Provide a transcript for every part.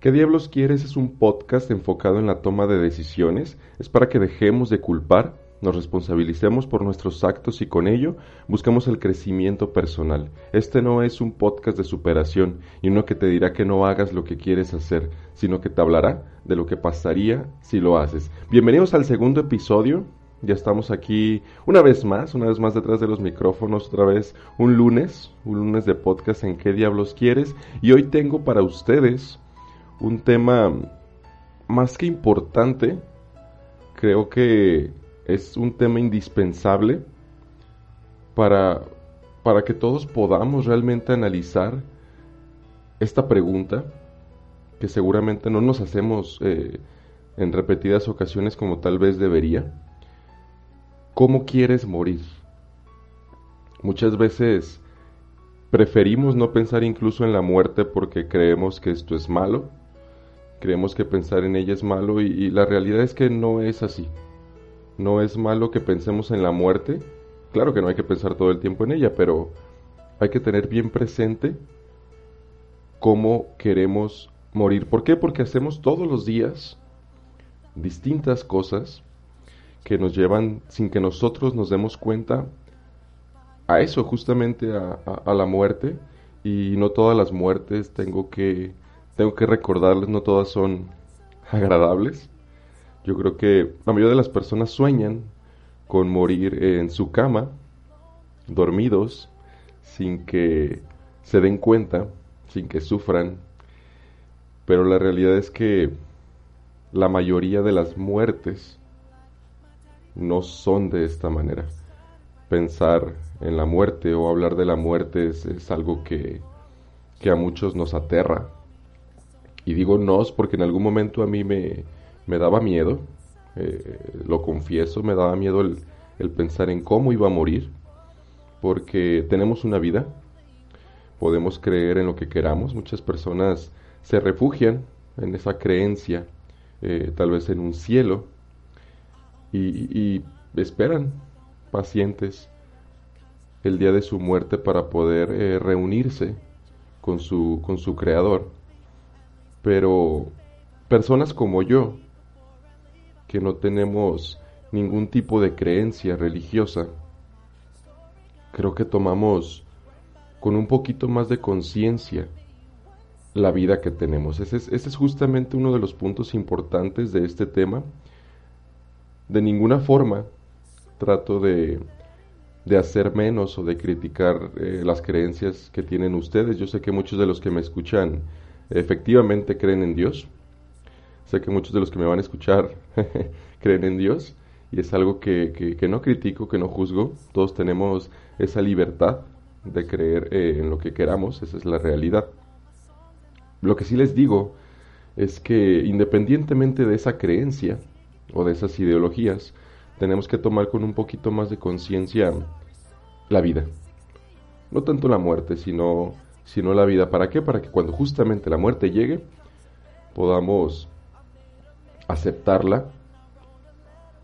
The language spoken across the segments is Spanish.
¿Qué diablos quieres? Es un podcast enfocado en la toma de decisiones. Es para que dejemos de culpar, nos responsabilicemos por nuestros actos y con ello buscamos el crecimiento personal. Este no es un podcast de superación y uno que te dirá que no hagas lo que quieres hacer, sino que te hablará de lo que pasaría si lo haces. Bienvenidos al segundo episodio. Ya estamos aquí una vez más, una vez más detrás de los micrófonos, otra vez un lunes, un lunes de podcast en qué diablos quieres. Y hoy tengo para ustedes un tema más que importante, creo que es un tema indispensable para, para que todos podamos realmente analizar esta pregunta que seguramente no nos hacemos eh, en repetidas ocasiones como tal vez debería. ¿Cómo quieres morir? Muchas veces preferimos no pensar incluso en la muerte porque creemos que esto es malo creemos que pensar en ella es malo y, la realidad es que no es así. No es malo que pensemos en la muerte. Claro que no hay que pensar todo el tiempo en ella, pero hay que tener bien presente cómo queremos morir. ¿Por qué? Porque hacemos todos los días distintas cosas que nos llevan sin que nosotros nos demos cuenta a eso, justamente a la muerte. Y no todas las muertes tengo que tengo que recordarles, no todas son agradables. Yo creo que la mayoría de las personas sueñan con morir en su cama, dormidos, sin que se den cuenta, sin que sufran. Pero la realidad es que la mayoría de las muertes no son de esta manera. Pensar en la muerte o hablar de la muerte es, algo que, que a muchos nos aterra, y digo nos porque en algún momento a mí me, daba miedo, eh, lo confieso, me daba miedo el, el pensar en cómo iba a morir, porque tenemos una vida, podemos creer en lo que queramos, muchas personas se refugian en esa creencia, eh, tal vez en un cielo, y, esperan pacientes el día de su muerte para poder eh, reunirse con su, con su creador. Pero personas como yo, que no tenemos ningún tipo de creencia religiosa, creo que tomamos con un poquito más de conciencia la vida que tenemos. Ese es, es, justamente uno de los puntos importantes de este tema. De ninguna forma trato de, de hacer menos o de criticar eh, las creencias que tienen ustedes. Yo sé que muchos de los que me escuchan efectivamente creen en Dios. Sé que muchos de los que me van a escuchar creen en Dios y es algo que, no critico, que no juzgo. Todos tenemos esa libertad de creer eh, en lo que queramos, esa es la realidad. Lo que sí les digo es que independientemente de esa creencia o de esas ideologías, tenemos que tomar con un poquito más de conciencia la vida. No tanto la muerte, sino sino la vida. ¿Para qué? Para que cuando justamente la muerte llegue, podamos aceptarla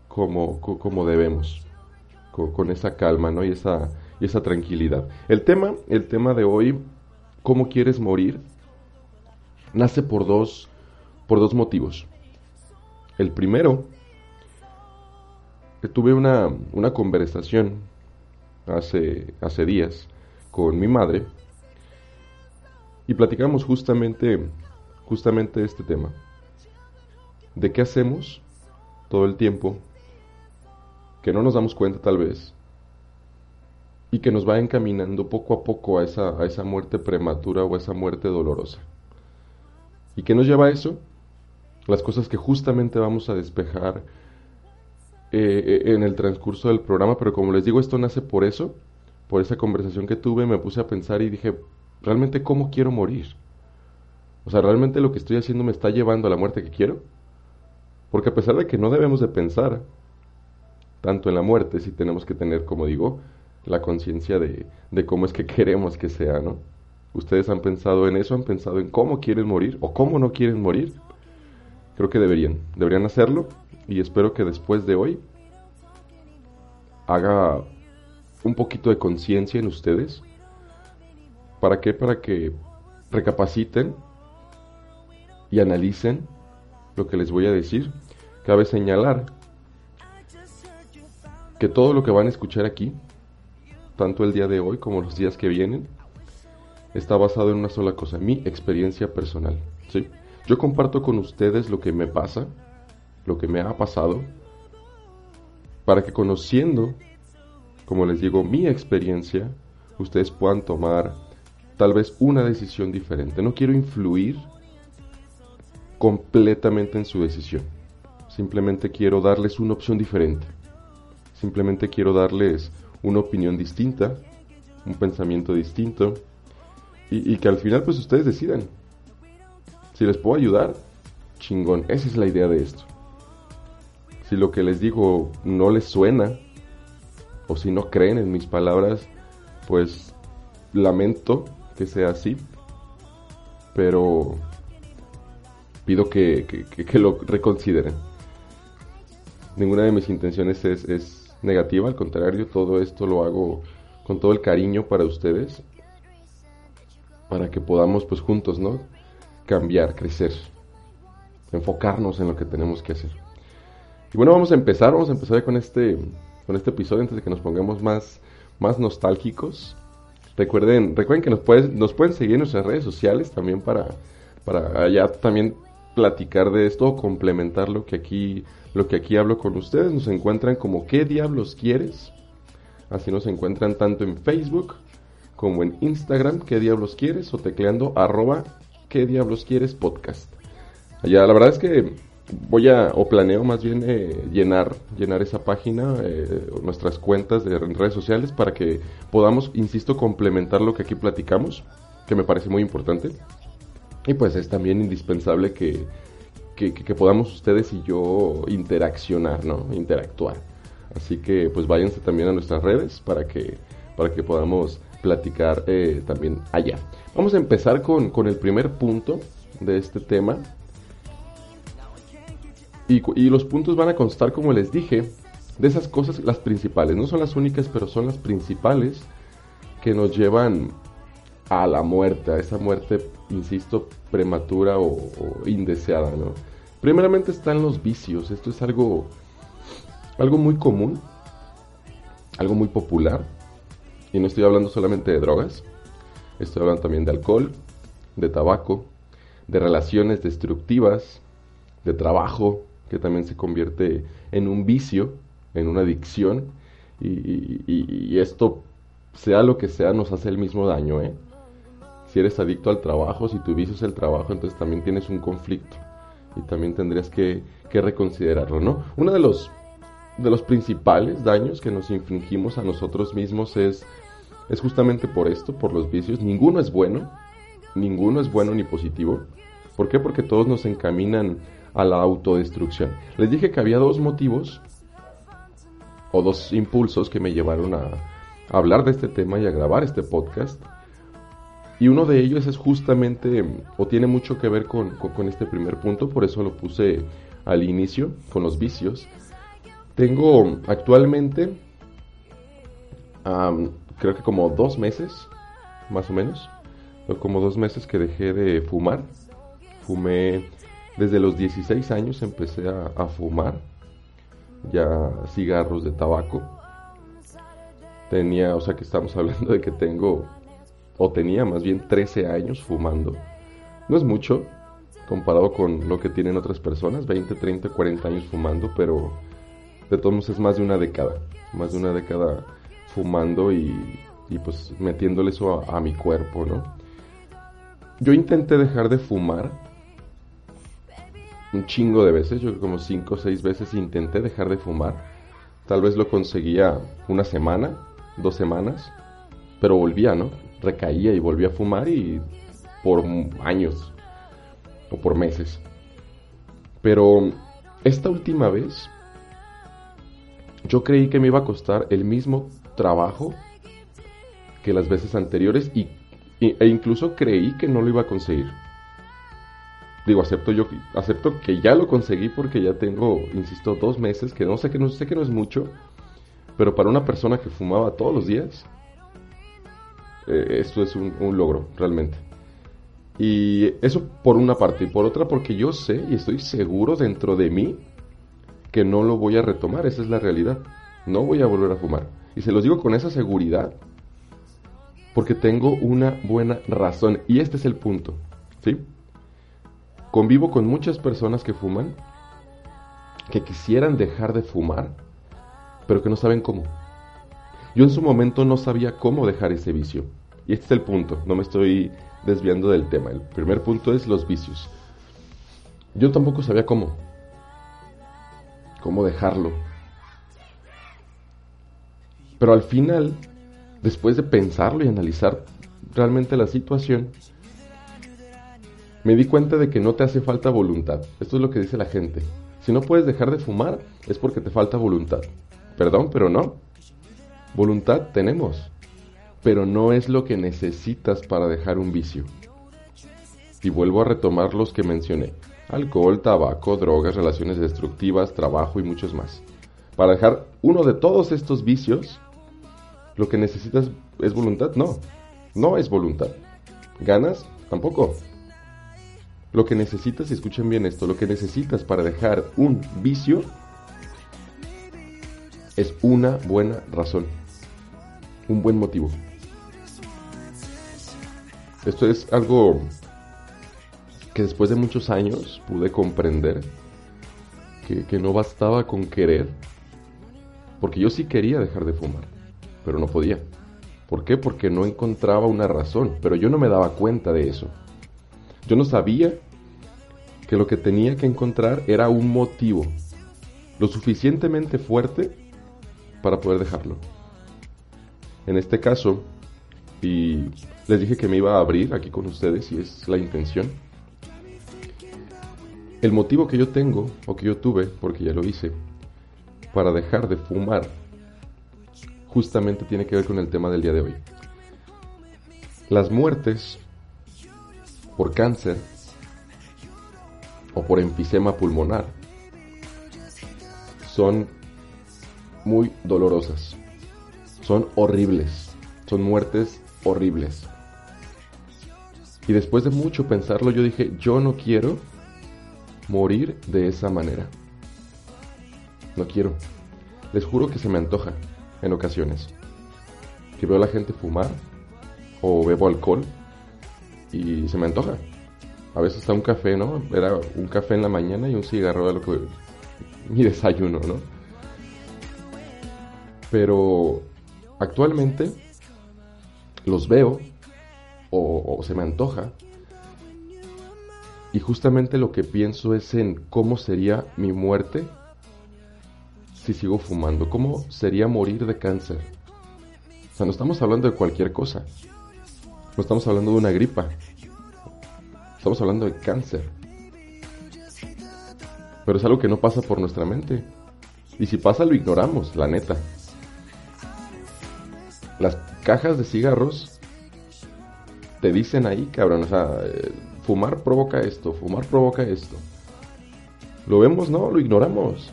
como, como debemos, con, esa calma ¿no? y, esa, y esa tranquilidad. El tema, el tema de hoy, ¿cómo quieres morir? Nace por dos, por dos motivos. El primero, tuve una, una conversación hace, hace días con mi madre y platicamos justamente, justamente este tema. ¿De qué hacemos todo el tiempo que no nos damos cuenta tal vez y que nos va encaminando poco a poco a esa, a esa muerte prematura o a esa muerte dolorosa? ¿Y qué nos lleva a eso? Las cosas que justamente vamos a despejar eh, en el transcurso del programa, pero como les digo, esto nace por eso, por esa conversación que tuve, me puse a pensar y dije, ¿realmente cómo quiero morir? O sea, ¿realmente lo que estoy haciendo me está llevando a la muerte que quiero? Porque a pesar de que no debemos de pensar tanto en la muerte, sí tenemos que tener, como digo, la conciencia de, de cómo es que queremos que sea, ¿no? ¿Ustedes han pensado en eso? ¿Han pensado en cómo quieren morir o cómo no quieren morir? Creo que deberían, deberían hacerlo y espero que después de hoy haga un poquito de conciencia en ustedes. ¿Para qué? Para que recapaciten y analicen lo que les voy a decir. Cabe señalar que todo lo que van a escuchar aquí, tanto el día de hoy como los días que vienen, está basado en una sola cosa, mi experiencia personal. ¿sí? Yo comparto con ustedes lo que me pasa, lo que me ha pasado, para que conociendo, como les digo, mi experiencia, ustedes puedan tomar tal vez una decisión diferente. No quiero influir completamente en su decisión. Simplemente quiero darles una opción diferente. Simplemente quiero darles una opinión distinta, un pensamiento distinto y, que al final pues ustedes decidan. Si les puedo ayudar, chingón. Esa es la idea de esto. Si lo que les digo no les suena, o si no creen en mis palabras, pues lamento que sea así. Pero pido que, lo reconsideren. Ninguna de mis intenciones es, es negativa, al contrario, todo esto lo hago con todo el cariño para ustedes para que podamos pues juntos, ¿no? Cambiar, crecer, enfocarnos en lo que tenemos que hacer. Y bueno, vamos a empezar, vamos a empezar con este, con este episodio antes de que nos pongamos más, más nostálgicos. Recuerden, recuerden que nos, pueden nos pueden seguir en nuestras redes sociales también para, para allá también platicar de esto complementar lo que aquí lo que aquí hablo con ustedes. Nos encuentran como ¿Qué diablos quieres? Así nos encuentran tanto en Facebook como en Instagram, ¿qué diablos quieres? O tecleando arroba, ¿qué diablos quieres? Podcast. Allá, la verdad es que voy a, o planeo más bien eh, llenar, llenar esa página, eh, nuestras cuentas de redes sociales para que podamos, insisto, complementar lo que aquí platicamos, que me parece muy importante. Y pues es también indispensable que, que, podamos ustedes y yo interaccionar, ¿no? Interactuar. Así que pues váyanse también a nuestras redes para que, para que podamos platicar eh, también allá. Vamos a empezar con, con, el primer punto de este tema. Y, y, los puntos van a constar, como les dije, de esas cosas las principales. No son las únicas, pero son las principales que nos llevan a la muerte, a esa muerte, insisto, prematura o, o indeseada. ¿no? Primeramente están los vicios. Esto es algo, algo muy común, algo muy popular y no estoy hablando solamente de drogas, estoy hablando también de alcohol, de tabaco, de relaciones destructivas, de trabajo, que también se convierte en un vicio, en una adicción, y, esto, sea lo que sea, nos hace el mismo daño. ¿eh? Si eres adicto al trabajo, si tu vicio es el trabajo, entonces también tienes un conflicto y también tendrías que, que reconsiderarlo, ¿no? Uno de los, de los principales daños que nos infringimos a nosotros mismos es es justamente por esto, por los vicios. Ninguno es bueno, ninguno es bueno ni positivo. ¿Por qué? Porque todos nos encaminan a la autodestrucción. Les dije que había dos motivos o dos impulsos que me llevaron a, hablar de este tema y a grabar este podcast. Y uno de ellos es justamente, o tiene mucho que ver con, este primer punto, por eso lo puse al inicio, con los vicios. Tengo actualmente creo que como dos meses, más o menos. Como dos meses que dejé de fumar. Fumé desde los 16 años, empecé a, fumar ya cigarros de tabaco. Tenía, o sea que estamos hablando de que tengo, o tenía más bien 13 años fumando. No es mucho comparado con lo que tienen otras personas, 20, 30, 40 años fumando, pero de todos modos es más de una década, más de una década fumando y, pues metiéndole eso a, mi cuerpo, ¿no? Yo intenté dejar de fumar un chingo de veces, yo como cinco o seis veces intenté dejar de fumar. Tal vez lo conseguía una semana, dos semanas, pero volvía, ¿no? Recaía y volvía a fumar y por años o por meses. Pero esta última vez yo creí que me iba a costar el mismo trabajo que las veces anteriores y, e incluso creí que no lo iba a conseguir. Digo, acepto yo acepto que ya lo conseguí porque ya tengo, insisto, dos meses, que no sé que no sé que no es mucho, pero para una persona que fumaba todos los días, eh, esto es un logro, realmente. Y eso por una parte. Y por otra porque yo sé y estoy seguro dentro de mí que no lo voy a retomar. Esa es la realidad. No voy a volver a fumar. Y se los digo con esa seguridad porque tengo una buena razón. Y este es el punto. ¿Sí? Convivo con muchas personas que fuman, que quisieran dejar de fumar, pero que no saben cómo. Yo en su momento no sabía cómo dejar ese vicio. Y este es el punto. No me estoy desviando del tema. El primer punto es los vicios. Yo tampoco sabía cómo. Cómo dejarlo. Pero al final, después de pensarlo y analizar realmente la situación, me di cuenta de que no te hace falta voluntad. Esto es lo que dice la gente. Si no puedes dejar de fumar es porque te falta voluntad. Perdón, pero no. Voluntad tenemos pero no es lo que necesitas para dejar un vicio. Y vuelvo a retomar los que mencioné. Alcohol, tabaco, drogas, relaciones destructivas, trabajo y muchos más. Para dejar uno de todos estos vicios, lo que necesitas es voluntad. No, no es voluntad. ¿Ganas? Tampoco. Lo que necesitas, y escuchen bien esto, lo que necesitas para dejar un vicio es una buena razón, un buen motivo. Esto es algo que después de muchos años pude comprender que, no bastaba con querer, porque yo sí quería dejar de fumar, pero no podía. ¿Por qué? Porque no encontraba una razón, pero yo no me daba cuenta de eso. Yo no sabía que lo que tenía que encontrar era un motivo lo suficientemente fuerte para poder dejarlo. En este caso, y les dije que me iba a abrir aquí con ustedes y es la intención. El motivo que yo tengo, o que yo tuve, porque ya lo hice, para dejar de fumar, justamente tiene que ver con el tema del día de hoy. Las muertes por cáncer o por enfisema pulmonar son muy dolorosas, son horribles, son muertes horribles. Y después de mucho pensarlo, yo dije, yo no quiero morir de esa manera. No quiero. Les juro que se me antoja en ocasiones. Que veo a la gente fumar o bebo alcohol y se me antoja. A veces está un café, ¿no? Era un café en la mañana y un cigarro de lo que mi desayuno, ¿no? Pero actualmente los veo o, se me antoja y justamente lo que pienso es en cómo sería mi muerte si sigo fumando, cómo sería morir de cáncer. O sea, no estamos hablando de cualquier cosa, no estamos hablando de una gripa, estamos hablando de cáncer. Pero es algo que no pasa por nuestra mente. Y si pasa, lo ignoramos, la neta. Las cajas de cigarros te dicen ahí, cabrón, o sea, eh, fumar provoca esto, fumar provoca esto. Lo vemos, no, lo ignoramos.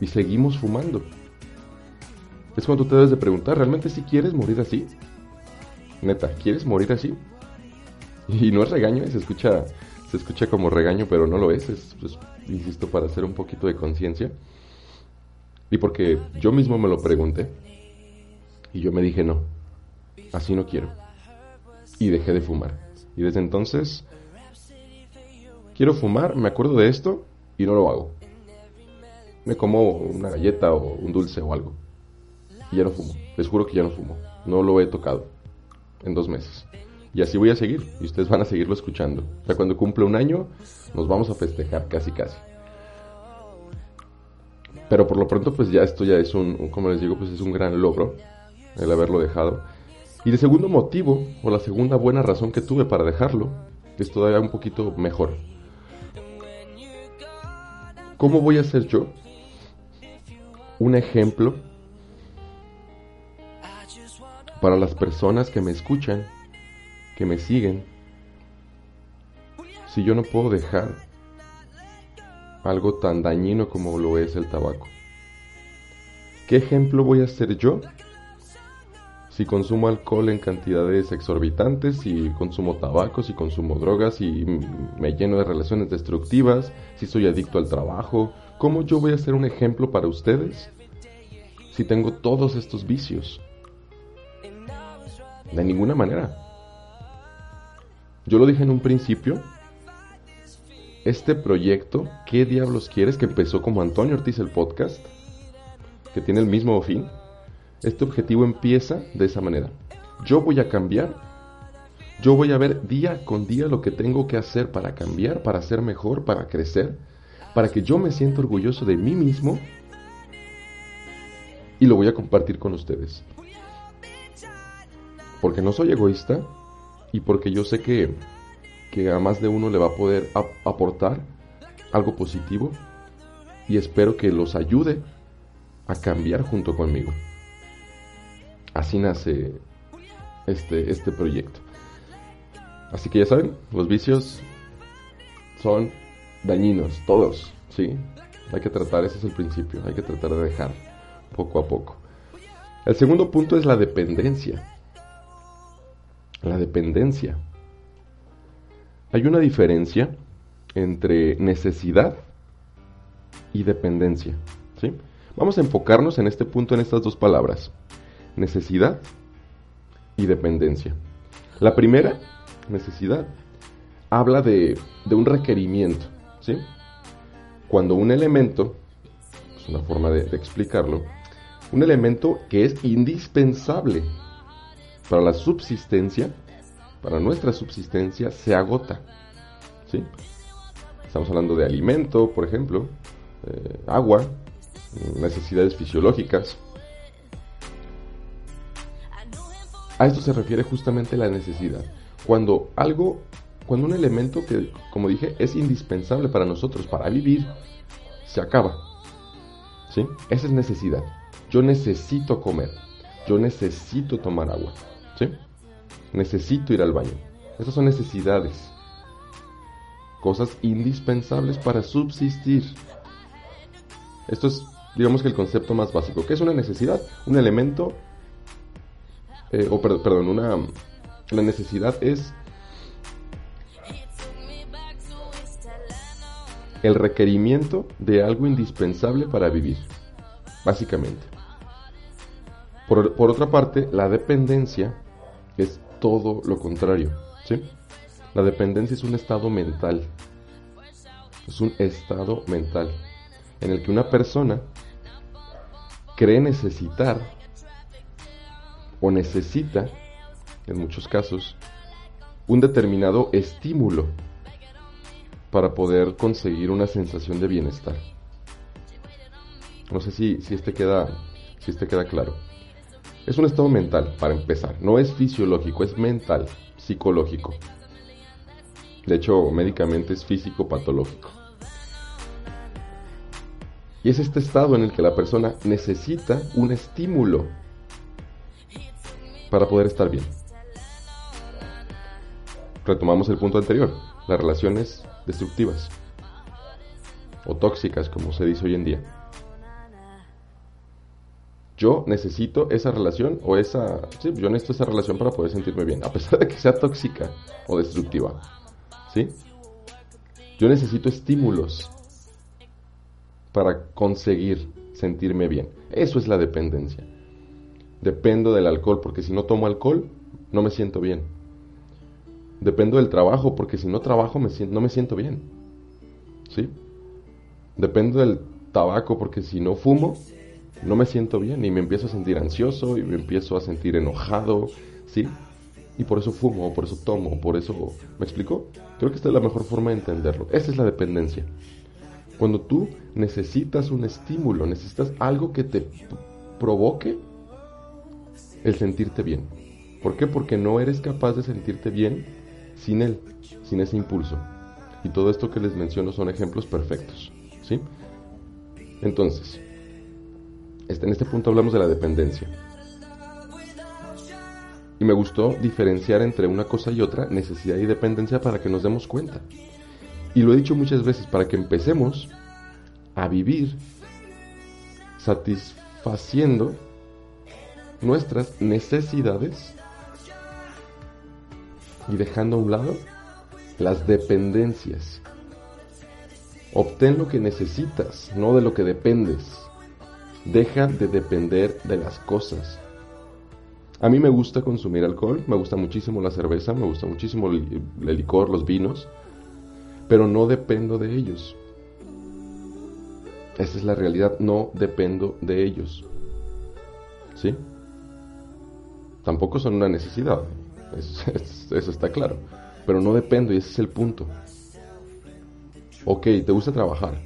Y seguimos fumando. Es cuando te debes de preguntar, ¿realmente si quieres morir así? Neta, ¿quieres morir así? Y no es regaño, se escucha, se escucha como regaño, pero no lo es, es, es insisto, para hacer un poquito de conciencia. Y porque yo mismo me lo pregunté. Y yo me dije, no, así no quiero. Y dejé de fumar. Y desde entonces, quiero fumar, me acuerdo de esto y no lo hago. Me como una galleta o un dulce o algo. Y ya no fumo. Les juro que ya no fumo. No lo he tocado en dos meses. Y así voy a seguir. Y ustedes van a seguirlo escuchando. O sea, cuando cumple un año, nos vamos a festejar casi casi. Pero por lo pronto, pues ya esto ya es un, como les digo, pues es un gran logro el haberlo dejado. Y el segundo motivo, o la segunda buena razón que tuve para dejarlo, es todavía un poquito mejor. ¿Cómo voy a ser yo un ejemplo para las personas que me escuchan, que me siguen, si yo no puedo dejar algo tan dañino como lo es el tabaco? ¿Qué ejemplo voy a ser yo si consumo alcohol en cantidades exorbitantes, si consumo tabaco, si consumo drogas, si me lleno de relaciones destructivas, si soy adicto al trabajo, ¿cómo yo voy a ser un ejemplo para ustedes si tengo todos estos vicios? De ninguna manera. Yo lo dije en un principio, este proyecto, ¿qué diablos quieres? Que empezó como Antonio Ortiz el podcast, que tiene el mismo fin. Este objetivo empieza de esa manera. Yo voy a cambiar. Yo voy a ver día con día lo que tengo que hacer para cambiar, para ser mejor, para crecer, para que yo me sienta orgulloso de mí mismo y lo voy a compartir con ustedes. Porque no soy egoísta y porque yo sé que, que a más de uno le va a poder aportar algo positivo y espero que los ayude a cambiar junto conmigo. Así nace este, este proyecto. Así que ya saben, los vicios son dañinos, todos, ¿sí? Hay que tratar, ese es el principio, hay que tratar de dejar poco a poco. El segundo punto es la dependencia. La dependencia. Hay una diferencia entre necesidad y dependencia, ¿sí? Vamos a enfocarnos en este punto en estas dos palabras necesidad y dependencia. La primera, necesidad, habla de, un requerimiento. ¿sí? Cuando un elemento, es una forma de, explicarlo, un elemento que es indispensable para la subsistencia, para nuestra subsistencia, se agota. ¿sí? Estamos hablando de alimento, por ejemplo, eh, agua, necesidades fisiológicas, A esto se refiere justamente la necesidad. Cuando algo, cuando un elemento que, como dije, es indispensable para nosotros, para vivir, se acaba. ¿Sí? Esa es necesidad. Yo necesito comer. Yo necesito tomar agua. Necesito ir al baño. Esas son necesidades. Cosas indispensables para subsistir. Esto es, digamos que el concepto más básico. ¿Qué es una necesidad? Un elemento eh, o perdón, una, la necesidad es el requerimiento de algo indispensable para vivir, básicamente. Por, por, otra parte, la dependencia es todo lo contrario. ¿sí? La dependencia es un estado mental. Es un estado mental en el que una persona cree necesitar o necesita, en muchos casos, un determinado estímulo para poder conseguir una sensación de bienestar. No sé si, si, este queda, si este queda claro. Es un estado mental, para empezar. No es fisiológico, es mental, psicológico. De hecho, médicamente es físico-patológico. Y es este estado en el que la persona necesita un estímulo para poder estar bien. Retomamos el punto anterior, las relaciones destructivas o tóxicas, como se dice hoy en día. Yo necesito esa relación o esa... Sí, yo necesito esa relación para poder sentirme bien, a pesar de que sea tóxica o destructiva. ¿Sí? Yo necesito estímulos para conseguir sentirme bien. Eso es la dependencia dependo del alcohol, porque si no tomo alcohol, no me siento bien. Dependo del trabajo, porque si no trabajo me no me siento bien. ¿Sí? Dependo del tabaco, porque si no fumo, no me siento bien y me empiezo a sentir ansioso y me empiezo a sentir enojado. ¿Sí? y por eso fumo, por eso tomo, por eso... ¿Me explico? Creo que esta es la mejor forma de entenderlo. Esa es la dependencia. Cuando tú necesitas un estímulo, necesitas algo que te provoque el sentirte bien. ¿Por qué? Porque no eres capaz de sentirte bien sin él, sin ese impulso. Y todo esto que les menciono son ejemplos perfectos. ¿Sí? Entonces, en este punto hablamos de la dependencia. Y me gustó diferenciar entre una cosa y otra, necesidad y dependencia, para que nos demos cuenta. Y lo he dicho muchas veces, para que empecemos a vivir satisfaciendo nuestras necesidades y dejando a un lado las dependencias. Obtén lo que necesitas, no de lo que dependes. Deja de depender de las cosas. A mí me gusta consumir alcohol, me gusta muchísimo la cerveza, me gusta muchísimo el, licor, los vinos, pero no dependo de ellos. Esa es la realidad, no dependo de ellos. ¿Sí? Tampoco son una necesidad, eso, está claro, pero no dependo y ese es el punto. Ok, te gusta trabajar,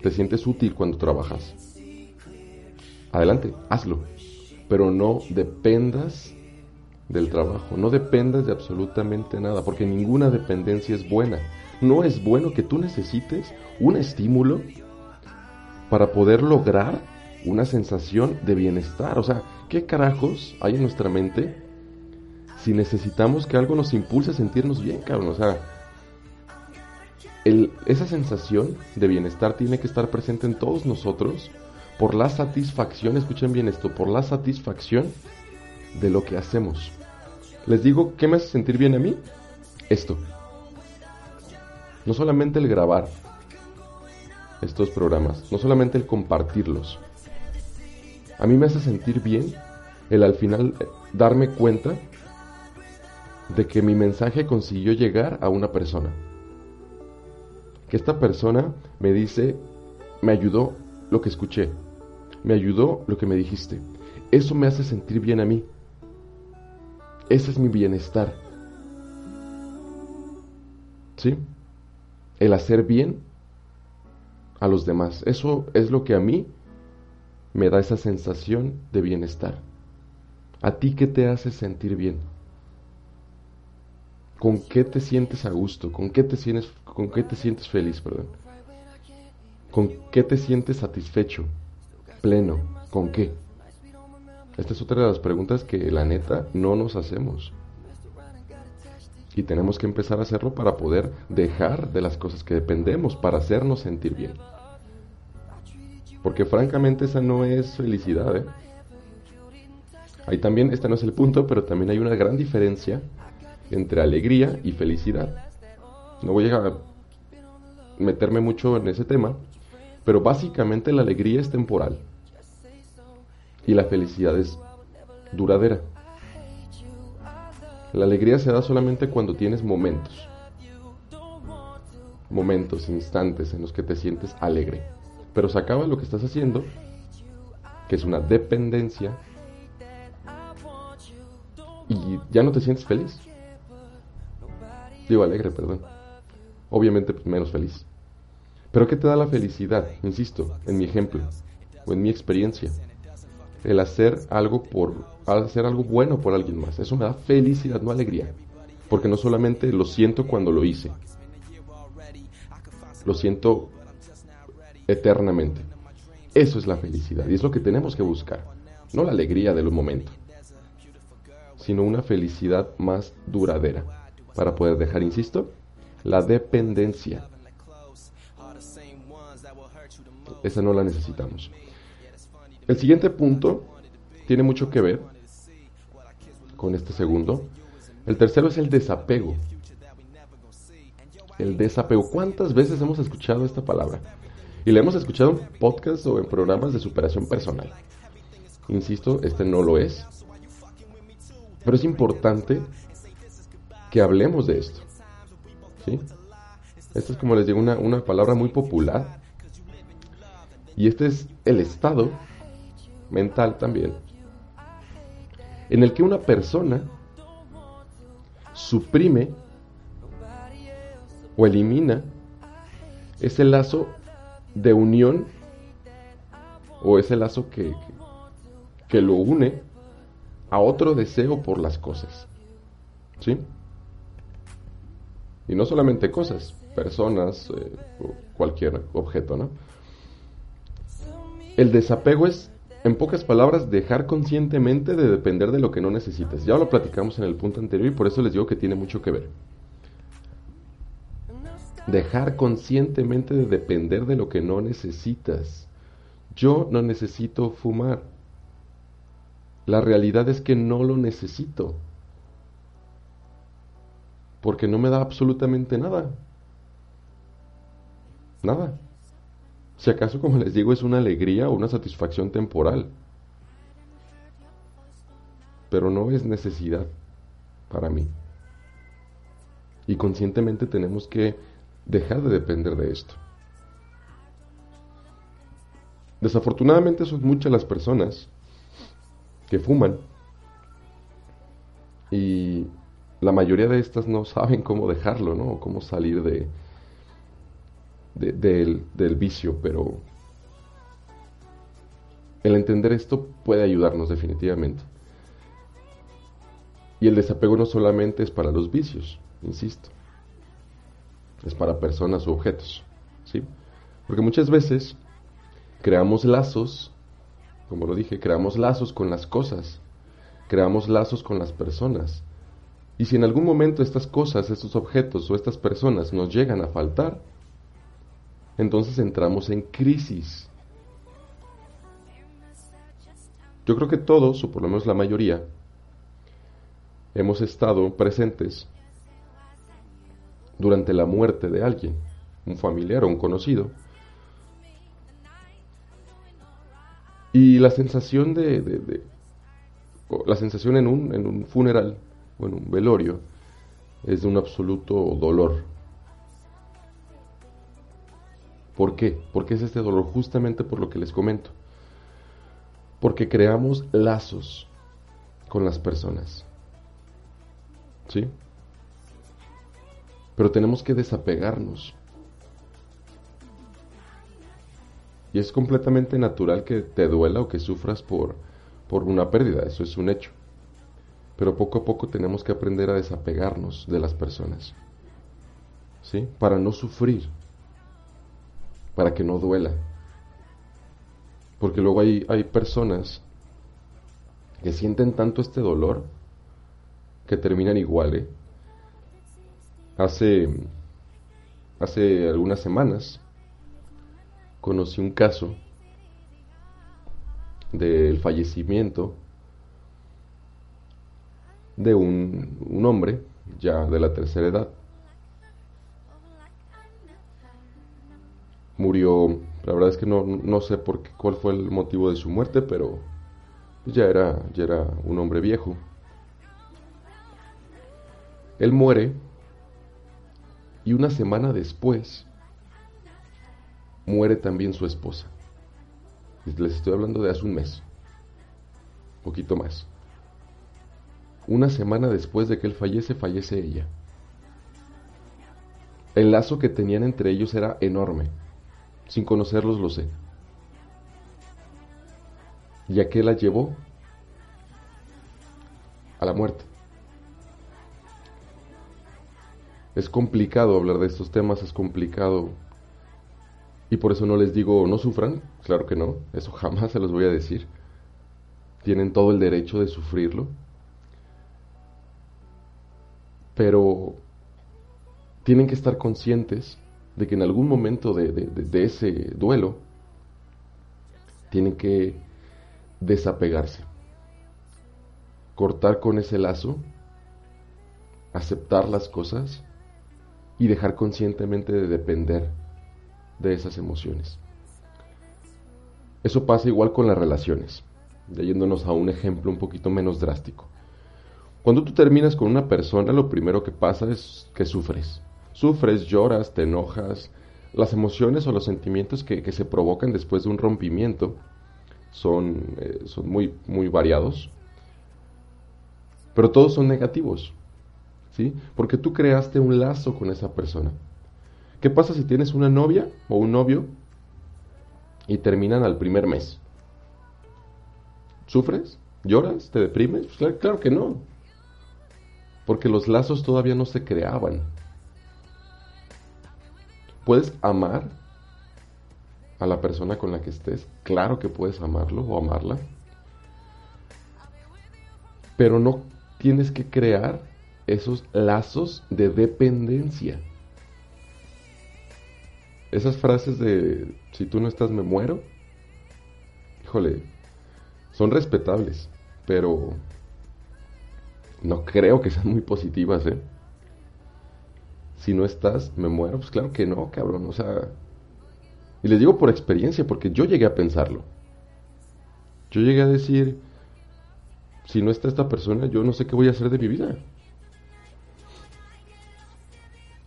te sientes útil cuando trabajas. Adelante, hazlo, pero no dependas del trabajo, no dependas de absolutamente nada, porque ninguna dependencia es buena. No es bueno que tú necesites un estímulo para poder lograr una sensación de bienestar. O sea, ¿qué carajos hay en nuestra mente si necesitamos que algo nos impulse a sentirnos bien, cabrón? O sea, esa sensación de bienestar tiene que estar presente en todos nosotros por la satisfacción, escuchen bien esto, por la satisfacción de lo que hacemos. Les digo, ¿qué me hace sentir bien a mí? Esto. No solamente el grabar estos programas, no solamente el compartirlos. A mí me hace sentir bien el al final eh, darme cuenta de que mi mensaje consiguió llegar a una persona. Que esta persona me dice, me ayudó lo que escuché, me ayudó lo que me dijiste. Eso me hace sentir bien a mí. Ese es mi bienestar. ¿Sí? El hacer bien a los demás. Eso es lo que a mí me da esa sensación de bienestar. ¿A ti qué te hace sentir bien? ¿Con qué te sientes a gusto? ¿Con qué te sientes, con qué te sientes feliz? Perdón. ¿Con qué te sientes satisfecho? Pleno. ¿Con qué? Esta es otra de las preguntas que la neta no nos hacemos. Y tenemos que empezar a hacerlo para poder dejar de las cosas que dependemos, para hacernos sentir bien. Porque francamente esa no es felicidad. ¿eh? Ahí también, este no es el punto, pero también hay una gran diferencia entre alegría y felicidad. No voy a meterme mucho en ese tema, pero básicamente la alegría es temporal y la felicidad es duradera. La alegría se da solamente cuando tienes momentos. Momentos, instantes en los que te sientes alegre. Pero se acaba lo que estás haciendo, que es una dependencia, y ya no te sientes feliz. Digo alegre, perdón. Obviamente pues, menos feliz. Pero ¿qué te da la felicidad? Insisto, en mi ejemplo, o en mi experiencia el hacer algo por hacer algo bueno por alguien más. Eso me da felicidad, no alegría. Porque no solamente lo siento cuando lo hice. Lo siento eternamente. Eso es la felicidad y es lo que tenemos que buscar. No la alegría de un momento, sino una felicidad más duradera para poder dejar, insisto, la dependencia. Esa no la necesitamos. El siguiente punto tiene mucho que ver con este segundo. El tercero es el desapego. El desapego. ¿Cuántas veces hemos escuchado esta palabra? Y la hemos escuchado en podcasts o en programas de superación personal. Insisto, este no lo es. Pero es importante que hablemos de esto. ¿Sí? Esta es como les digo una, una palabra muy popular. Y este es el estado mental también, en el que una persona suprime o elimina ese lazo de unión o ese lazo que, que, lo une a otro deseo por las cosas. ¿Sí? Y no solamente cosas, personas, eh, cualquier objeto, ¿no? El desapego es, en pocas palabras, dejar conscientemente de depender de lo que no necesitas. Ya lo platicamos en el punto anterior y por eso les digo que tiene mucho que ver. Dejar conscientemente de depender de lo que no necesitas. Yo no necesito fumar. La realidad es que no lo necesito. Porque no me da absolutamente nada. Nada. Si acaso, como les digo, es una alegría o una satisfacción temporal. Pero no es necesidad para mí. Y conscientemente tenemos que dejar de depender de esto. Desafortunadamente son muchas las personas que fuman y la mayoría de estas no saben cómo dejarlo, ¿no? O cómo salir de, del, vicio, pero el entender esto puede ayudarnos definitivamente. Y el desapego no solamente es para los vicios, insisto, es para personas u objetos, ¿sí? Porque muchas veces creamos lazos, como lo dije, creamos lazos con las cosas, creamos lazos con las personas. Y si en algún momento estas cosas, estos objetos o estas personas nos llegan a faltar, entonces entramos en crisis. Yo creo que todos, o por lo menos la mayoría, hemos estado presentes durante la muerte de alguien, un familiar o un conocido. Y la sensación de, la sensación en un, en un funeral o en un velorio es de un absoluto dolor, ¿Por qué? Porque es este dolor justamente por lo que les comento. Porque creamos lazos con las personas. ¿Sí? Pero tenemos que desapegarnos. Y es completamente natural que te duela o que sufras por, por una pérdida, eso es un hecho. Pero poco a poco tenemos que aprender a desapegarnos de las personas. ¿Sí? Para no sufrir para que no duela. Porque luego hay, hay personas que sienten tanto este dolor que terminan igual. ¿eh? Hace, hace algunas semanas conocí un caso del fallecimiento de un, un hombre ya de la tercera edad murió, la verdad es que no, sé por qué, cuál fue el motivo de su muerte, pero ya era, ya era un hombre viejo. Él muere y una semana después muere también su esposa. Les estoy hablando de hace un mes, poquito más. Una semana después de que él fallece, fallece ella. El lazo que tenían entre ellos era enorme. Sin conocerlos lo sé. ¿Y a qué la llevó? A la muerte. Es complicado hablar de estos temas, es complicado. Y por eso no les digo no sufran, claro que no, eso jamás se los voy a decir. Tienen todo el derecho de sufrirlo. Pero tienen que estar conscientes de que en algún momento de, ese duelo tienen que desapegarse, cortar con ese lazo, aceptar las cosas y dejar conscientemente de depender de esas emociones. Eso pasa igual con las relaciones, yéndonos a un ejemplo un poquito menos drástico. Cuando tú terminas con una persona, lo primero que pasa es que sufres. Sufres, lloras, te enojas. Las emociones o los sentimientos que, se provocan después de un rompimiento son, eh, son muy, muy variados, pero todos son negativos. ¿sí? Porque tú creaste un lazo con esa persona. ¿Qué pasa si tienes una novia o un novio y terminan al primer mes? ¿Sufres? ¿Lloras? ¿Te deprimes? Pues claro, claro que no. Porque los lazos todavía no se creaban. ¿Puedes amar a la persona con la que estés? Claro que puedes amarlo o amarla. Pero no tienes que crear esos lazos de dependencia. Esas frases de si tú no estás me muero, híjole, son respetables, pero no creo que sean muy positivas, ¿eh? Si no estás, me muero, pues claro que no, cabrón, o sea... Y les digo por experiencia, porque yo llegué a pensarlo. Yo llegué a decir, si no está esta persona, yo no sé qué voy a hacer de mi vida.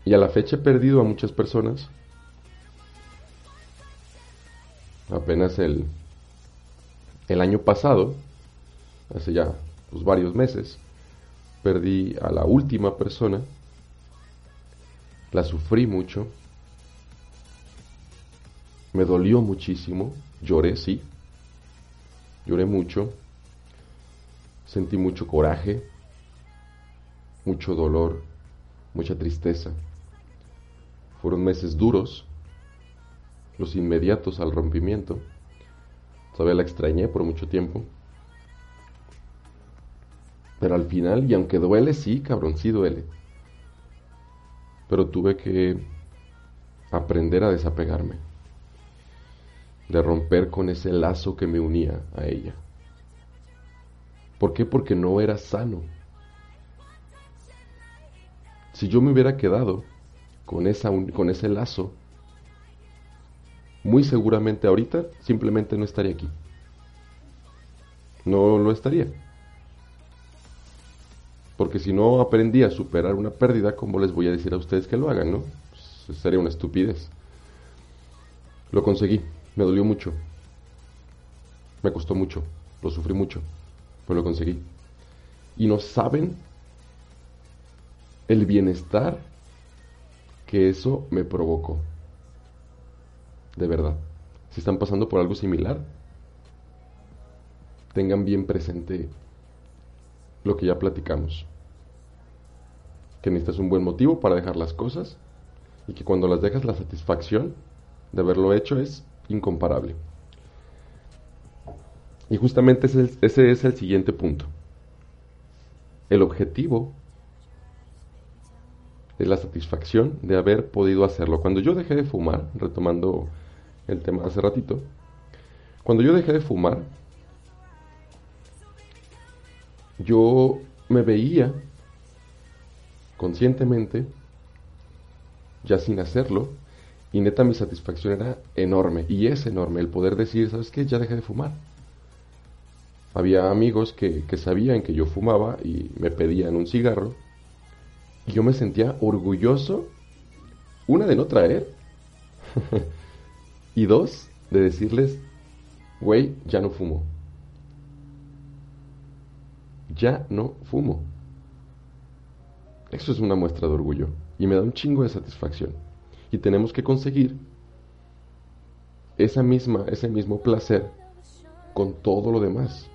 Y a la fecha he perdido a muchas personas. Apenas el, el año pasado, hace ya pues, varios meses, perdí a la última persona. La sufrí mucho. Me dolió muchísimo. Lloré, sí. Lloré mucho. Sentí mucho coraje, mucho dolor, mucha tristeza. Fueron meses duros, los inmediatos al rompimiento. Todavía la extrañé por mucho tiempo. Pero al final, y aunque duele, sí, cabrón, sí duele. Pero tuve que aprender a desapegarme. De romper con ese lazo que me unía a ella. ¿Por qué? Porque no era sano. Si yo me hubiera quedado con, esa, con ese lazo, muy seguramente ahorita simplemente no estaría aquí. No lo estaría. Porque si no aprendí a superar una pérdida, ¿cómo les voy a decir a ustedes que lo hagan, no? Pues sería una estupidez. Lo conseguí, me dolió mucho. Me costó mucho, lo sufrí mucho, pero lo conseguí. Y no saben el bienestar que eso me provocó. De verdad. Si están pasando por algo similar, tengan bien presente lo que ya platicamos. Que necesitas un buen motivo para dejar las cosas y que cuando las dejas la satisfacción de haberlo hecho es incomparable. Y justamente ese es, el, siguiente punto. El objetivo es la satisfacción de haber podido hacerlo. Cuando yo dejé de fumar, retomando el tema hace ratito, cuando yo dejé de fumar, yo me veía conscientemente, ya sin hacerlo, y neta mi satisfacción era enorme, y es enorme el poder decir, ¿sabes qué? Ya dejé de fumar. Había amigos que, que sabían que yo fumaba y me pedían un cigarro, y yo me sentía orgulloso, una de no traer, y dos, de decirles, güey, ya no fumo. Ya no fumo. Eso es una muestra de orgullo y me da un chingo de satisfacción. Y tenemos que conseguir esa misma, ese mismo placer con todo lo demás.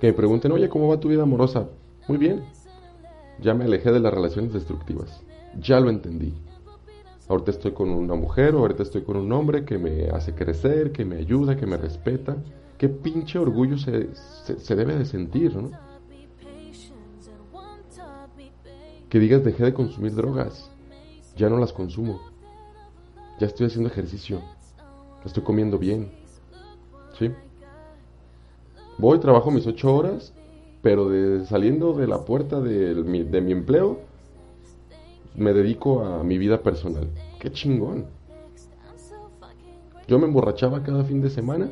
Que me pregunten, oye, ¿cómo va tu vida amorosa? Muy bien. Ya me alejé de las relaciones destructivas. Ya lo entendí. Ahorita estoy con una mujer o ahorita estoy con un hombre que me hace crecer, que me ayuda, que me respeta. Qué pinche orgullo se, se, debe de sentir, ¿no? Que digas, dejé de consumir drogas. Ya no las consumo. Ya estoy haciendo ejercicio. Estoy comiendo bien. ¿Sí? Voy, trabajo mis ocho horas, pero de, saliendo de la puerta de mi empleo, me dedico a mi vida personal. Qué chingón. Yo me emborrachaba cada fin de semana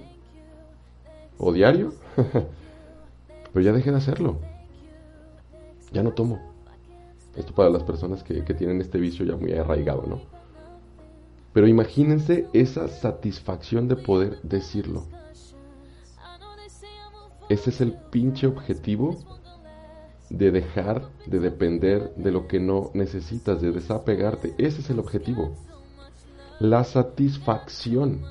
o diario, pero ya dejé de hacerlo. Ya no tomo. Esto para las personas que, que tienen este vicio ya muy arraigado, ¿no? Pero imagínense esa satisfacción de poder decirlo. Ese es el pinche objetivo de dejar de depender de lo que no necesitas, de desapegarte. Ese es el objetivo. La satisfacción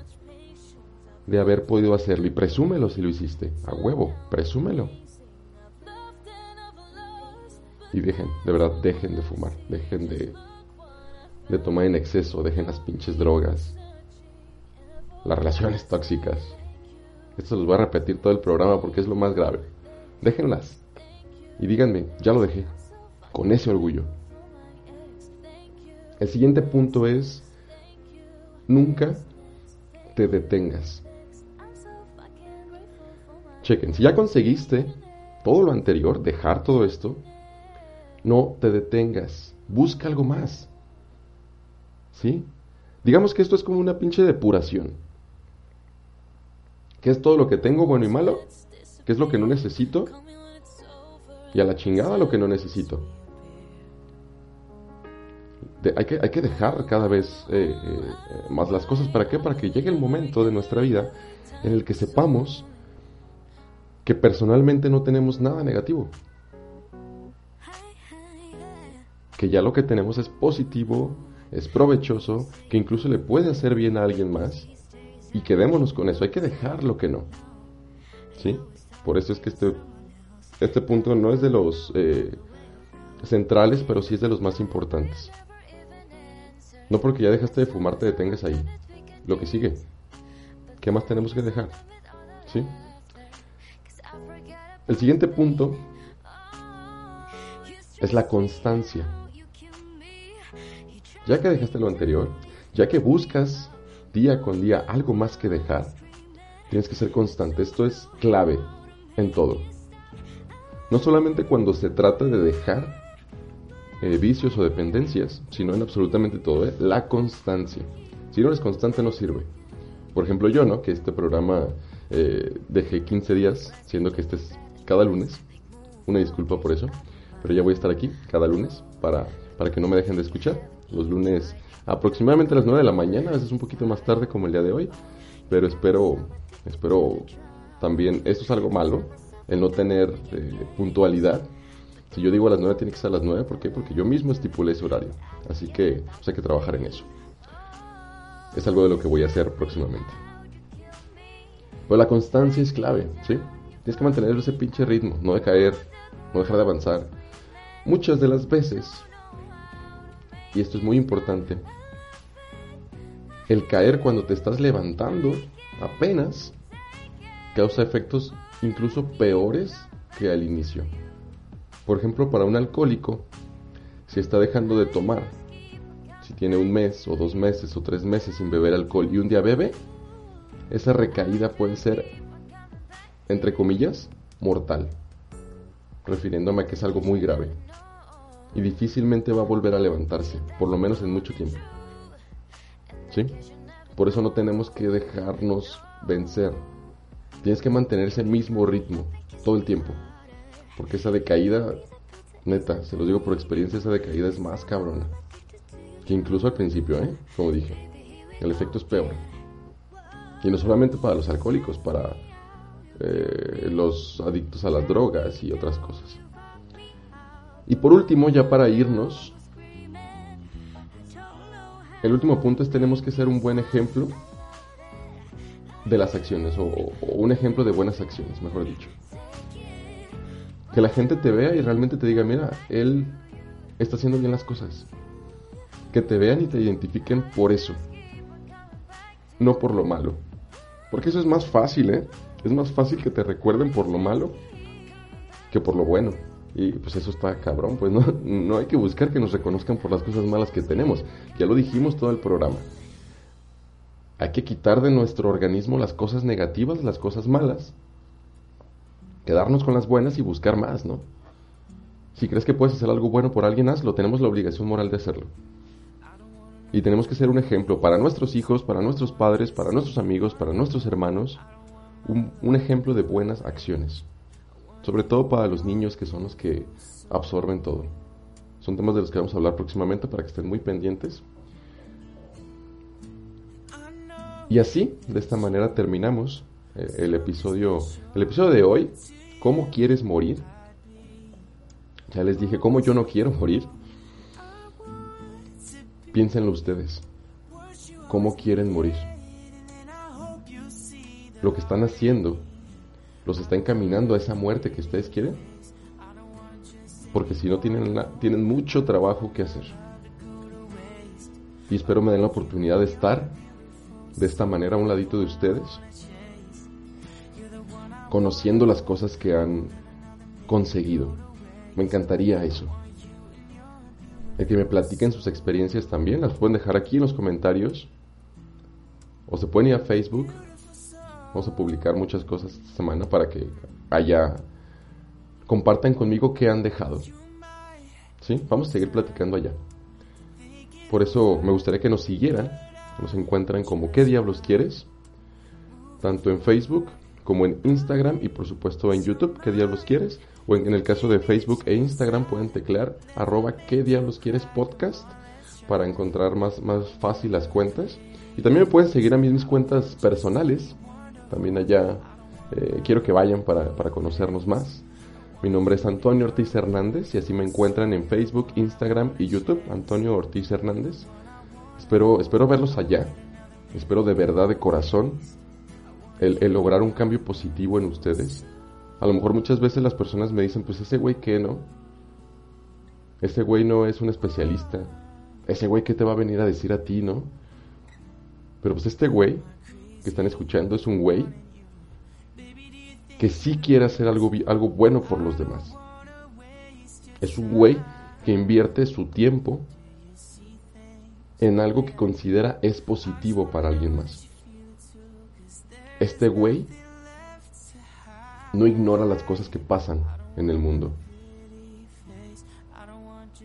de haber podido hacerlo. Y presúmelo si lo hiciste. A huevo, presúmelo. Y dejen, de verdad, dejen de fumar. Dejen de, de tomar en exceso. Dejen las pinches drogas. Las relaciones tóxicas. Esto los voy a repetir todo el programa porque es lo más grave. Déjenlas. Y díganme, ya lo dejé. Con ese orgullo. El siguiente punto es, nunca te detengas. Chequen, si ya conseguiste todo lo anterior, dejar todo esto, no te detengas. Busca algo más. ¿Sí? Digamos que esto es como una pinche depuración. ¿Qué es todo lo que tengo bueno y malo? ¿Qué es lo que no necesito? Y a la chingada lo que no necesito. hay, que, hay, que, dejar cada vez eh, eh, más las cosas. ¿Para qué? Para que llegue el momento de nuestra vida en el que sepamos que personalmente no tenemos nada negativo. Que ya lo que tenemos es positivo, es provechoso, que incluso le puede hacer bien a alguien más y quedémonos con eso, hay que dejar lo que no. ¿Sí? Por eso es que este, este punto no es de los eh, centrales, pero sí es de los más importantes. No porque ya dejaste de fumar te detengas ahí. Lo que sigue. ¿Qué más tenemos que dejar? ¿Sí? El siguiente punto es la constancia. Ya que dejaste lo anterior, ya que buscas día con día algo más que dejar, tienes que ser constante. Esto es clave en todo. No solamente cuando se trata de dejar eh, vicios o dependencias, sino en absolutamente todo. ¿eh? La constancia. Si no eres constante no sirve. Por ejemplo yo, ¿no? Que este programa eh, dejé 15 días, siendo que este es cada lunes. Una disculpa por eso. Pero ya voy a estar aquí cada lunes para, para que no me dejen de escuchar. Los lunes aproximadamente a las 9 de la mañana, a veces un poquito más tarde como el día de hoy, pero espero, espero también, esto es algo malo, el no tener eh, puntualidad. Si yo digo a las 9 tiene que ser a las 9, ¿por qué? Porque yo mismo estipulé ese horario, así que pues, hay que trabajar en eso. Es algo de lo que voy a hacer próximamente. Pero la constancia es clave, ¿sí? Tienes que mantener ese pinche ritmo, no de caer, no dejar de avanzar. Muchas de las veces y esto es muy importante, el caer cuando te estás levantando apenas causa efectos incluso peores que al inicio. Por ejemplo, para un alcohólico, si está dejando de tomar, si tiene un mes o dos meses o tres meses sin beber alcohol y un día bebe, esa recaída puede ser, entre comillas, mortal, refiriéndome a que es algo muy grave y difícilmente va a volver a levantarse, por lo menos en mucho tiempo. ¿Sí? Por eso no tenemos que dejarnos vencer. Tienes que mantener ese mismo ritmo todo el tiempo. Porque esa decaída, neta, se lo digo por experiencia, esa decaída es más cabrona. Que incluso al principio, ¿eh? Como dije, el efecto es peor. Y no solamente para los alcohólicos, para eh, los adictos a las drogas y otras cosas. Y por último, ya para irnos, el último punto es tenemos que ser un buen ejemplo de las acciones, o, un ejemplo de buenas acciones, mejor dicho. Que la gente te vea y realmente te diga, mira, él está haciendo bien las cosas. Que te vean y te identifiquen por eso, no por lo malo. Porque eso es más fácil, ¿eh? Es más fácil que te recuerden por lo malo que por lo bueno. Y pues eso está cabrón, pues no, no hay que buscar que nos reconozcan por las cosas malas que tenemos. Ya lo dijimos todo el programa. Hay que quitar de nuestro organismo las cosas negativas, las cosas malas. Quedarnos con las buenas y buscar más, ¿no? Si crees que puedes hacer algo bueno por alguien, hazlo. Tenemos la obligación moral de hacerlo. Y tenemos que ser un ejemplo para nuestros hijos, para nuestros padres, para nuestros amigos, para nuestros hermanos. Un, un ejemplo de buenas acciones sobre todo para los niños que son los que absorben todo. Son temas de los que vamos a hablar próximamente para que estén muy pendientes. Y así, de esta manera terminamos eh, el episodio, el episodio de hoy, ¿Cómo quieres morir? Ya les dije, ¿cómo yo no quiero morir? Piénsenlo ustedes. ¿Cómo quieren morir? Lo que están haciendo los está encaminando a esa muerte que ustedes quieren. Porque si no tienen, tienen mucho trabajo que hacer. Y espero me den la oportunidad de estar de esta manera a un ladito de ustedes. Conociendo las cosas que han conseguido. Me encantaría eso. El que me platiquen sus experiencias también, las pueden dejar aquí en los comentarios. O se pueden ir a Facebook. Vamos a publicar muchas cosas esta semana para que haya... Compartan conmigo qué han dejado. ¿Sí? Vamos a seguir platicando allá. Por eso me gustaría que nos siguieran. Nos encuentran como ¿Qué diablos quieres? Tanto en Facebook como en Instagram y por supuesto en YouTube, ¿Qué diablos quieres? o en, el caso de Facebook e Instagram pueden teclear arroba qué diablos quieres podcast para encontrar más, más fácil las cuentas. Y también me pueden seguir a mis cuentas personales. También allá eh, quiero que vayan para, para conocernos más. Mi nombre es Antonio Ortiz Hernández y así me encuentran en Facebook, Instagram y YouTube. Antonio Ortiz Hernández. Espero, espero verlos allá. Espero de verdad, de corazón, el, el lograr un cambio positivo en ustedes a lo mejor muchas veces las personas me dicen, pues ese güey qué, ¿no? Ese güey no es un especialista. Ese güey qué te va a venir a decir a ti, ¿no? Pero pues este güey que están escuchando es un güey que sí quiere hacer algo, algo bueno por los demás. Es un güey que invierte su tiempo en algo que considera es positivo para alguien más. Este güey no ignora las cosas que pasan en el mundo.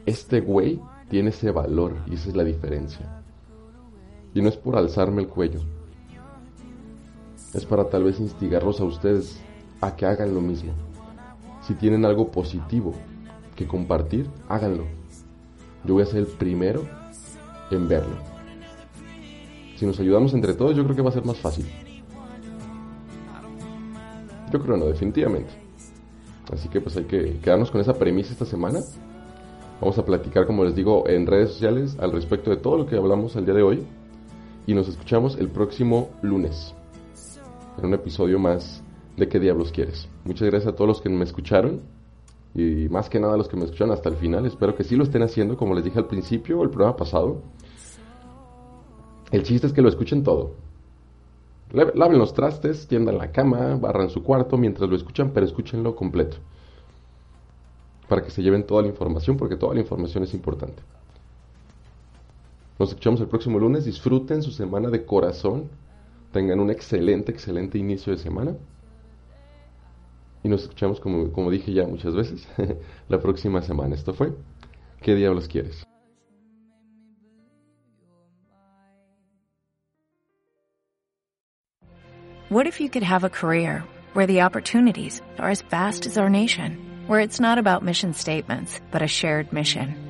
Este güey tiene ese valor y esa es la diferencia. Y no es por alzarme el cuello. Es para tal vez instigarlos a ustedes a que hagan lo mismo. Si tienen algo positivo que compartir, háganlo. Yo voy a ser el primero en verlo. Si nos ayudamos entre todos, yo creo que va a ser más fácil. Yo creo no, definitivamente. Así que pues hay que quedarnos con esa premisa esta semana. Vamos a platicar, como les digo, en redes sociales al respecto de todo lo que hablamos el día de hoy. Y nos escuchamos el próximo lunes. Un episodio más de ¿Qué diablos quieres? Muchas gracias a todos los que me escucharon. Y más que nada a los que me escucharon hasta el final. Espero que sí lo estén haciendo, como les dije al principio, el programa pasado. El chiste es que lo escuchen todo Laven los trastes, tiendan la cama, barran su cuarto mientras lo escuchan, pero escúchenlo completo. Para que se lleven toda la información, porque toda la información es importante. Nos escuchamos el próximo lunes. Disfruten su semana de corazón. Tengan un excelente, excelente inicio de semana. Y nos escuchamos, como, como dije ya muchas veces, la próxima semana. Esto fue ¿Qué diablos quieres? What if you could have a career where the opportunities are as vast as our nation, where it's not about mission statements, but a shared mission?